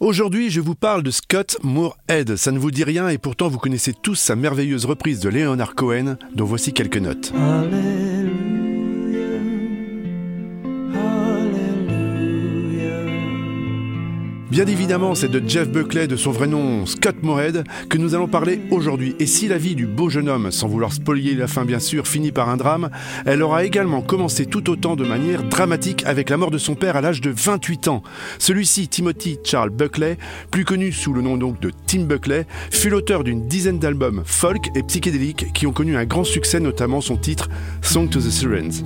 Aujourd'hui, je vous parle de Scott Moorhead. Ça ne vous dit rien et pourtant vous connaissez tous sa merveilleuse reprise de Leonard Cohen, dont voici quelques notes. Bien évidemment, c'est de Jeff Buckley, de son vrai nom Scott Moorhead, que nous allons parler aujourd'hui. Et si la vie du beau jeune homme, sans vouloir spolier la fin bien sûr, finit par un drame, elle aura également commencé tout autant de manière dramatique avec la mort de son père à l'âge de 28 ans. Celui-ci, Timothy Charles Buckley, plus connu sous le nom donc de Tim Buckley, fut l'auteur d'une dizaine d'albums folk et psychédéliques qui ont connu un grand succès, notamment son titre Song to the Sirens.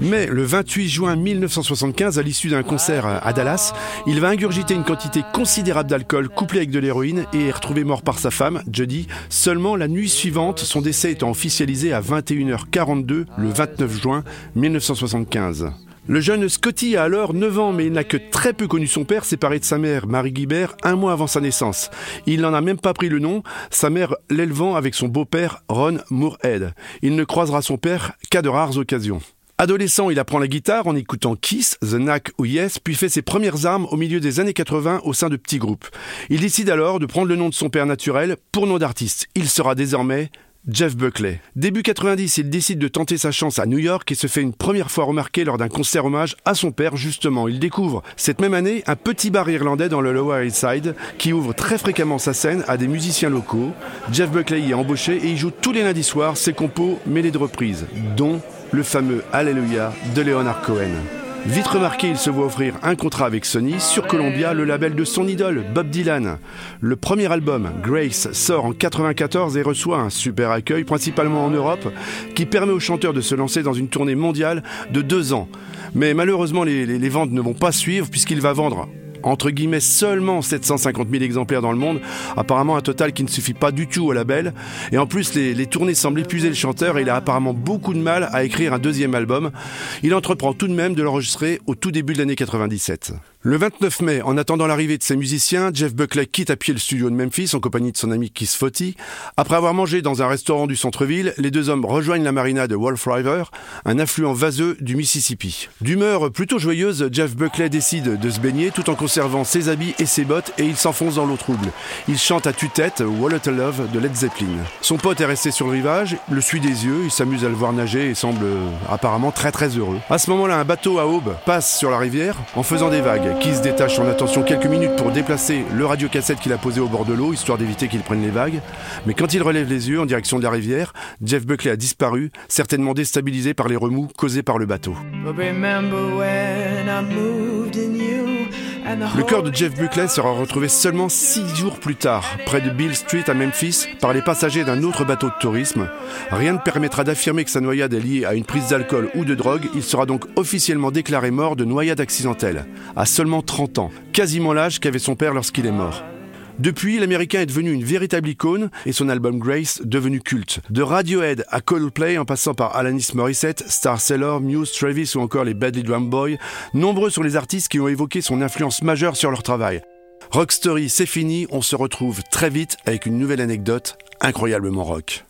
Mais le 28 juin 1975, à l'issue d'un concert à Dallas, il va ingurgiter une quantité considérable d'alcool couplé avec de l'héroïne et est retrouvé mort par sa femme, Judy, seulement la nuit suivante, son décès étant officialisé à 21h42 le 29 juin 1975. Le jeune Scotty a alors 9 ans, mais il n'a que très peu connu son père, séparé de sa mère, Marie Guibert, un mois avant sa naissance. Il n'en a même pas pris le nom, sa mère l'élevant avec son beau-père, Ron Moorhead. Il ne croisera son père qu'à de rares occasions. Adolescent, il apprend la guitare en écoutant Kiss, The Knack ou Yes, puis fait ses premières armes au milieu des années 80 au sein de petits groupes. Il décide alors de prendre le nom de son père naturel pour nom d'artiste. Il sera désormais Jeff Buckley. Début 90, il décide de tenter sa chance à New York et se fait une première fois remarquer lors d'un concert hommage à son père justement. Il découvre cette même année un petit bar irlandais dans le Lower East Side qui ouvre très fréquemment sa scène à des musiciens locaux. Jeff Buckley y est embauché et il joue tous les lundis soirs ses compos mêlés de reprises, dont le fameux Alléluia de Leonard Cohen. Vite remarqué, il se voit offrir un contrat avec Sony sur Columbia, le label de son idole, Bob Dylan. Le premier album, Grace, sort en 94 et reçoit un super accueil, principalement en Europe, qui permet au chanteur de se lancer dans une tournée mondiale de deux ans. Mais malheureusement, les, les ventes ne vont pas suivre puisqu'il va vendre entre guillemets seulement 750 000 exemplaires dans le monde, apparemment un total qui ne suffit pas du tout au label. Et en plus, les, tournées semblent épuiser le chanteur et il a apparemment beaucoup de mal à écrire un deuxième album. Il entreprend tout de même de l'enregistrer au tout début de l'année 97. Le 29 mai, en attendant l'arrivée de ses musiciens, Jeff Buckley quitte à pied le studio de Memphis en compagnie de son ami Keith Footy. Après avoir mangé dans un restaurant du centre-ville, les deux hommes rejoignent la marina de Wolf River, un affluent vaseux du Mississippi. D'humeur plutôt joyeuse, Jeff Buckley décide de se baigner tout en conservant ses habits et ses bottes et il s'enfonce dans l'eau trouble. Il chante à tue-tête Wallet Love de Led Zeppelin. Son pote est resté sur le rivage, le suit des yeux, il s'amuse à le voir nager et semble apparemment très très heureux. À ce moment-là, un bateau à aube passe sur la rivière en faisant des vagues qui se détache son attention quelques minutes pour déplacer le radiocassette qu'il a posé au bord de l'eau, histoire d'éviter qu'il prenne les vagues. Mais quand il relève les yeux en direction de la rivière, Jeff Buckley a disparu, certainement déstabilisé par les remous causés par le bateau. Le corps de Jeff Buckley sera retrouvé seulement six jours plus tard, près de Bill Street à Memphis, par les passagers d'un autre bateau de tourisme. Rien ne permettra d'affirmer que sa noyade est liée à une prise d'alcool ou de drogue. Il sera donc officiellement déclaré mort de noyade accidentelle, à seulement 30 ans, quasiment l'âge qu'avait son père lorsqu'il est mort. Depuis, l'américain est devenu une véritable icône et son album Grace devenu culte. De Radiohead à Coldplay en passant par Alanis Morissette, Star Sailor, Muse, Travis ou encore les Badly Drum Boys, nombreux sont les artistes qui ont évoqué son influence majeure sur leur travail. Rock Story, c'est fini, on se retrouve très vite avec une nouvelle anecdote incroyablement rock.